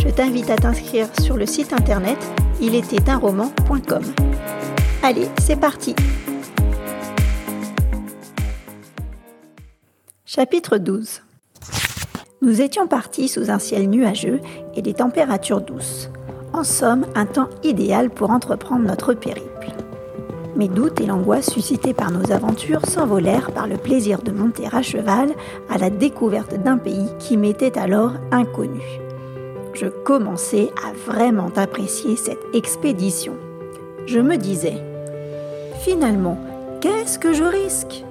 je t'invite à t'inscrire sur le site internet roman.com. Allez, c'est parti Chapitre 12 Nous étions partis sous un ciel nuageux et des températures douces. En somme, un temps idéal pour entreprendre notre périple. Mes doutes et l'angoisse suscités par nos aventures s'envolèrent par le plaisir de monter à cheval à la découverte d'un pays qui m'était alors inconnu. Je commençais à vraiment apprécier cette expédition. Je me disais, finalement, qu'est-ce que je risque?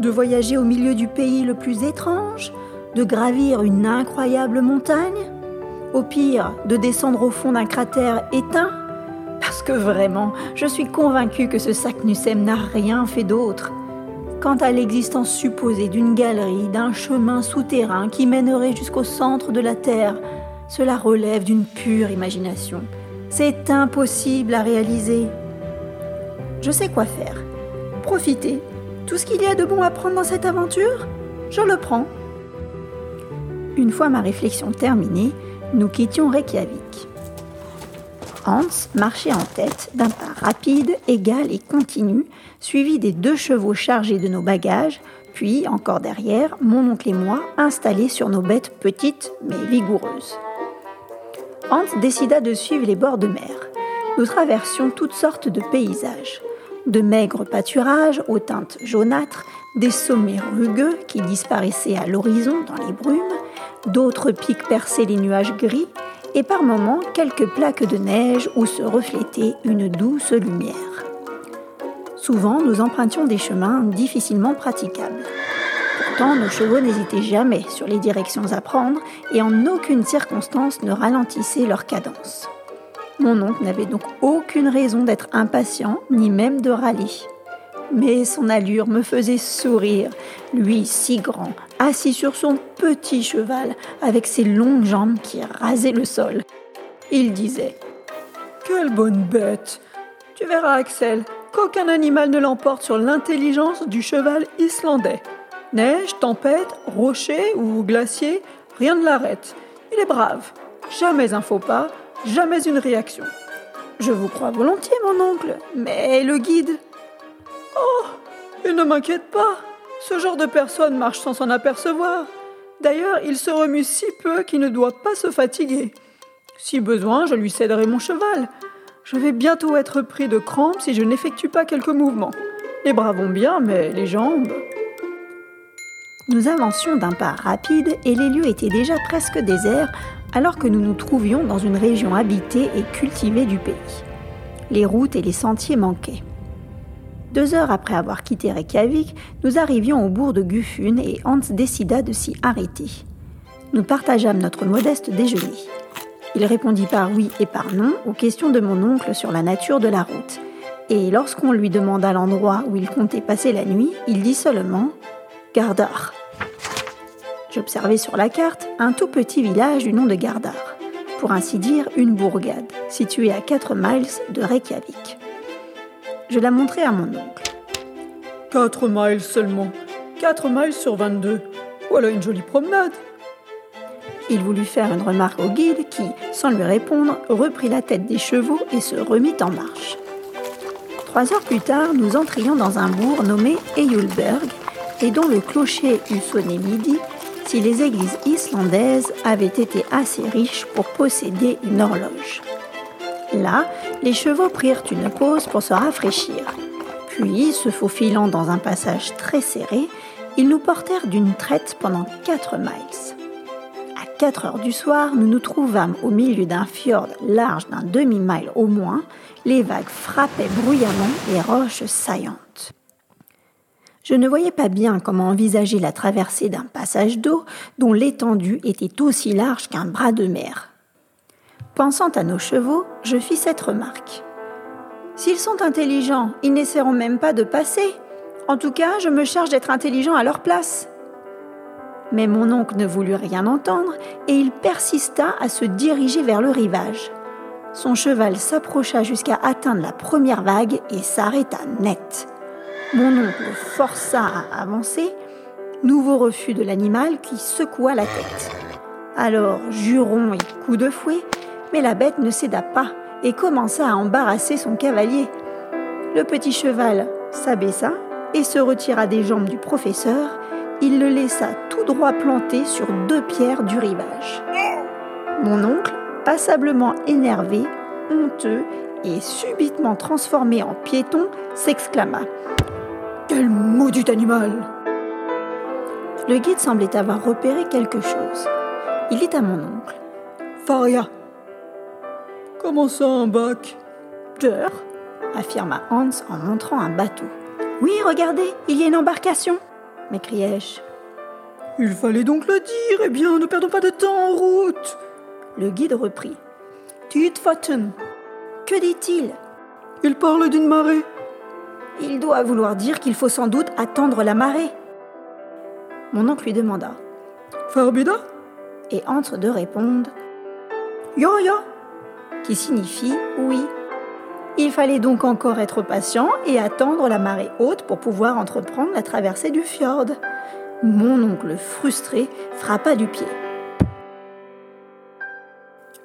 De voyager au milieu du pays le plus étrange? De gravir une incroyable montagne? Au pire, de descendre au fond d'un cratère éteint? Parce que vraiment, je suis convaincue que ce Saknussemm n'a rien fait d'autre. Quant à l'existence supposée d'une galerie, d'un chemin souterrain qui mènerait jusqu'au centre de la Terre, cela relève d'une pure imagination. C'est impossible à réaliser. Je sais quoi faire. Profiter. Tout ce qu'il y a de bon à prendre dans cette aventure, je le prends. Une fois ma réflexion terminée, nous quittions Reykjavik. Hans marchait en tête d'un pas rapide, égal et continu, suivi des deux chevaux chargés de nos bagages, puis, encore derrière, mon oncle et moi installés sur nos bêtes petites mais vigoureuses. Hans décida de suivre les bords de mer. Nous traversions toutes sortes de paysages. De maigres pâturages aux teintes jaunâtres, des sommets rugueux qui disparaissaient à l'horizon dans les brumes, d'autres pics perçaient les nuages gris, et par moments quelques plaques de neige où se reflétait une douce lumière. Souvent, nous empruntions des chemins difficilement praticables. Pourtant, nos chevaux n'hésitaient jamais sur les directions à prendre et en aucune circonstance ne ralentissaient leur cadence. Mon oncle n'avait donc aucune raison d'être impatient, ni même de râler mais son allure me faisait sourire, lui si grand, assis sur son petit cheval, avec ses longues jambes qui rasaient le sol. Il disait Quelle bonne bête Tu verras, Axel, qu'aucun animal ne l'emporte sur l'intelligence du cheval islandais. Neige, tempête, rocher ou glacier, rien ne l'arrête. Il est brave. Jamais un faux pas, jamais une réaction. Je vous crois volontiers, mon oncle, mais le guide, Oh Et ne m'inquiète pas Ce genre de personne marche sans s'en apercevoir. D'ailleurs, il se remue si peu qu'il ne doit pas se fatiguer. Si besoin, je lui céderai mon cheval. Je vais bientôt être pris de crampes si je n'effectue pas quelques mouvements. Les bras vont bien, mais les jambes. Nous avancions d'un pas rapide et les lieux étaient déjà presque déserts alors que nous nous trouvions dans une région habitée et cultivée du pays. Les routes et les sentiers manquaient. Deux heures après avoir quitté Reykjavik, nous arrivions au bourg de Gufun et Hans décida de s'y arrêter. Nous partageâmes notre modeste déjeuner. Il répondit par oui et par non aux questions de mon oncle sur la nature de la route. Et lorsqu'on lui demanda l'endroit où il comptait passer la nuit, il dit seulement Gardar. J'observais sur la carte un tout petit village du nom de Gardar, pour ainsi dire une bourgade, située à 4 miles de Reykjavik. Je la montrai à mon oncle. Quatre miles seulement. Quatre miles sur 22. Voilà une jolie promenade. Il voulut faire une remarque au guide qui, sans lui répondre, reprit la tête des chevaux et se remit en marche. Trois heures plus tard, nous entrions dans un bourg nommé Eyulberg et dont le clocher eût sonné midi si les églises islandaises avaient été assez riches pour posséder une horloge. Là, les chevaux prirent une pause pour se rafraîchir. Puis, se faufilant dans un passage très serré, ils nous portèrent d'une traite pendant 4 miles. À 4 heures du soir, nous nous trouvâmes au milieu d'un fjord large d'un demi-mile au moins. Les vagues frappaient bruyamment les roches saillantes. Je ne voyais pas bien comment envisager la traversée d'un passage d'eau dont l'étendue était aussi large qu'un bras de mer. Pensant à nos chevaux, je fis cette remarque. S'ils sont intelligents, ils n'essaieront même pas de passer. En tout cas, je me charge d'être intelligent à leur place. Mais mon oncle ne voulut rien entendre et il persista à se diriger vers le rivage. Son cheval s'approcha jusqu'à atteindre la première vague et s'arrêta net. Mon oncle força à avancer, nouveau refus de l'animal qui secoua la tête. Alors, jurons et coups de fouet, mais la bête ne céda pas et commença à embarrasser son cavalier. Le petit cheval s'abaissa et se retira des jambes du professeur. Il le laissa tout droit planté sur deux pierres du rivage. Mon oncle, passablement énervé, honteux et subitement transformé en piéton, s'exclama Quel maudit animal Le guide semblait avoir repéré quelque chose. Il dit à mon oncle Faria, comment ça un bac? Affirma Hans en montrant un bateau. Oui, regardez, il y a une embarcation m'écriai-je. Il fallait donc le dire. Eh bien, ne perdons pas de temps en route. Le guide reprit. Fatten. Que dit-il? Il parle d'une marée. Il doit vouloir dire qu'il faut sans doute attendre la marée. Mon oncle lui demanda. Farbida Et entre de répondre Yo yo qui signifie oui. Il fallait donc encore être patient et attendre la marée haute pour pouvoir entreprendre la traversée du fjord. Mon oncle frustré frappa du pied.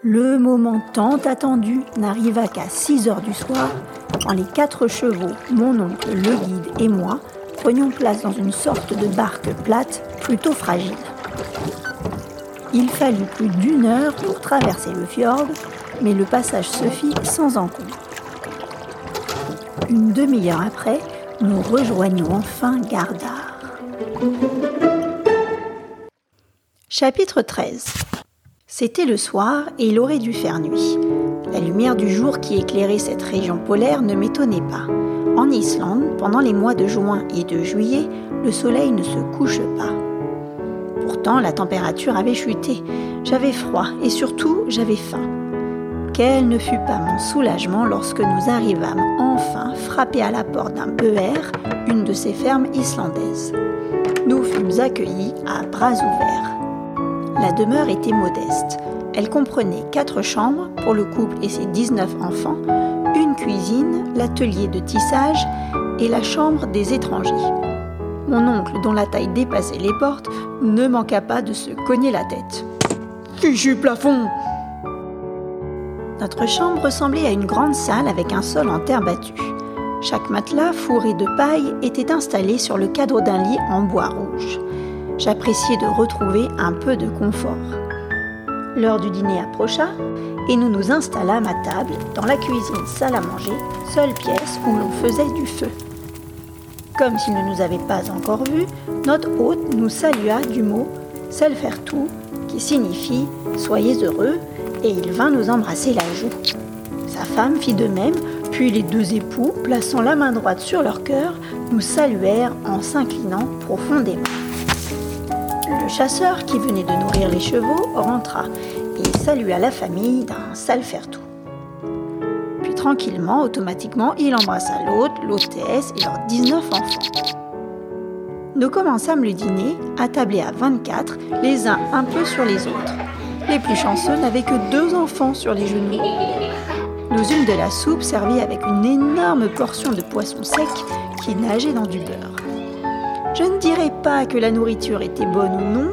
Le moment tant attendu n'arriva qu'à 6 heures du soir, quand les quatre chevaux, mon oncle, le guide et moi prenions place dans une sorte de barque plate plutôt fragile. Il fallut plus d'une heure pour traverser le fjord, mais le passage se fit sans encombre. Une demi-heure après, nous rejoignons enfin Gardar. Chapitre 13 C'était le soir et il aurait dû faire nuit. La lumière du jour qui éclairait cette région polaire ne m'étonnait pas. En Islande, pendant les mois de juin et de juillet, le soleil ne se couche pas. Pourtant, la température avait chuté. J'avais froid et surtout, j'avais faim. Quel ne fut pas mon soulagement lorsque nous arrivâmes enfin frapper à la porte d'un BER, une de ces fermes islandaises. Nous fûmes accueillis à bras ouverts. La demeure était modeste. Elle comprenait quatre chambres pour le couple et ses 19 enfants, une cuisine, l'atelier de tissage et la chambre des étrangers. Mon oncle, dont la taille dépassait les portes, ne manqua pas de se cogner la tête. Fichu plafond notre chambre ressemblait à une grande salle avec un sol en terre battue. Chaque matelas fourré de paille était installé sur le cadre d'un lit en bois rouge. J'appréciais de retrouver un peu de confort. L'heure du dîner approcha et nous nous installâmes à table dans la cuisine salle à manger, seule pièce où l'on faisait du feu. Comme s'il ne nous avait pas encore vus, notre hôte nous salua du mot Selfertu, qui signifie Soyez heureux et il vint nous embrasser la joue. Sa femme fit de même, puis les deux époux, plaçant la main droite sur leur cœur, nous saluèrent en s'inclinant profondément. Le chasseur qui venait de nourrir les chevaux rentra et salua la famille d'un sale faire-tout. Puis tranquillement, automatiquement, il embrassa l'hôte, l'hôtesse et leurs 19 enfants. Nous commençâmes le dîner, attablés à 24, les uns un peu sur les autres. Les plus chanceux n'avaient que deux enfants sur les genoux. Nous eûmes de la soupe servie avec une énorme portion de poisson sec qui nageait dans du beurre. Je ne dirais pas que la nourriture était bonne ou non,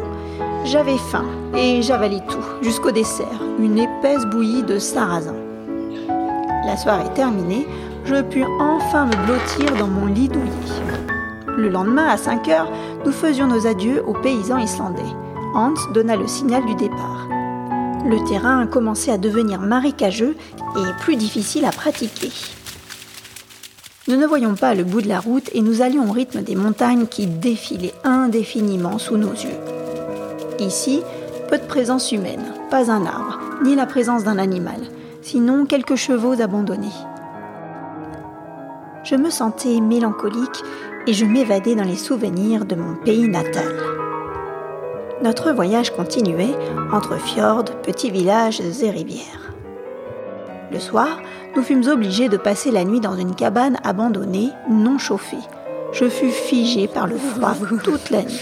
j'avais faim et j'avalais tout, jusqu'au dessert, une épaisse bouillie de sarrasin. La soirée terminée, je pus enfin me blottir dans mon lit douillet. Le lendemain, à 5 heures, nous faisions nos adieux aux paysans islandais. Hans donna le signal du départ le terrain commençait à devenir marécageux et plus difficile à pratiquer. Nous ne voyions pas le bout de la route et nous allions au rythme des montagnes qui défilaient indéfiniment sous nos yeux. Ici, peu de présence humaine, pas un arbre, ni la présence d'un animal, sinon quelques chevaux abandonnés. Je me sentais mélancolique et je m'évadais dans les souvenirs de mon pays natal. Notre voyage continuait entre fjords, petits villages et rivières. Le soir, nous fûmes obligés de passer la nuit dans une cabane abandonnée, non chauffée. Je fus figé par le froid toute la nuit.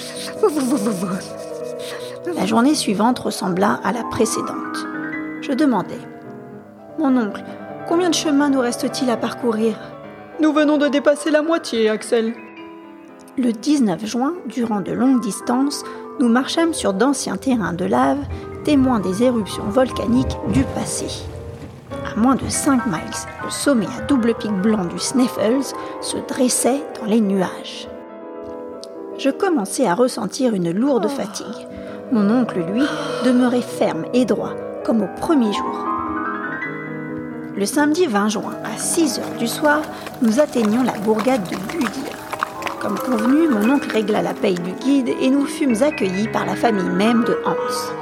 La journée suivante ressembla à la précédente. Je demandai Mon oncle, combien de chemin nous reste-t-il à parcourir? Nous venons de dépasser la moitié, Axel. Le 19 juin, durant de longues distances, nous marchâmes sur d'anciens terrains de lave, témoins des éruptions volcaniques du passé. À moins de 5 miles, le sommet à double pic blanc du Sneffels se dressait dans les nuages. Je commençais à ressentir une lourde fatigue. Mon oncle, lui, demeurait ferme et droit, comme au premier jour. Le samedi 20 juin, à 6 heures du soir, nous atteignions la bourgade de Gudir. Comme convenu, mon oncle régla la paye du guide et nous fûmes accueillis par la famille même de Hans.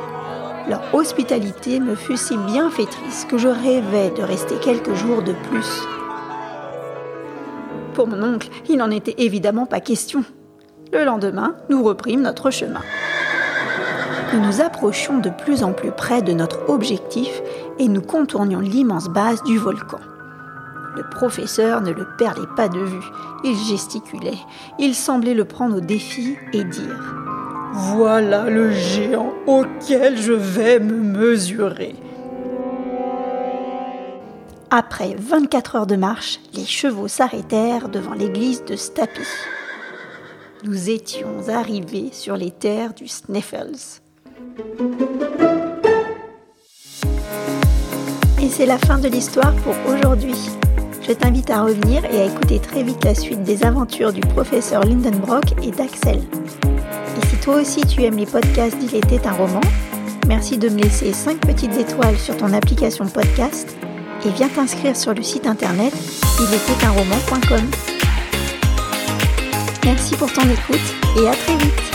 Leur hospitalité me fut si bienfaitrice que je rêvais de rester quelques jours de plus. Pour mon oncle, il n'en était évidemment pas question. Le lendemain, nous reprîmes notre chemin. Nous nous approchions de plus en plus près de notre objectif et nous contournions l'immense base du volcan. Le professeur ne le perdait pas de vue. Il gesticulait. Il semblait le prendre au défi et dire voilà le géant auquel je vais me mesurer. Après 24 heures de marche, les chevaux s'arrêtèrent devant l'église de Stapi. Nous étions arrivés sur les terres du Sneffels. Et c'est la fin de l'histoire pour aujourd'hui. Je t'invite à revenir et à écouter très vite la suite des aventures du professeur Lindenbrock et d'Axel. Toi aussi tu aimes les podcasts d'Il était un roman, merci de me laisser 5 petites étoiles sur ton application podcast et viens t'inscrire sur le site internet roman.com. Merci pour ton écoute et à très vite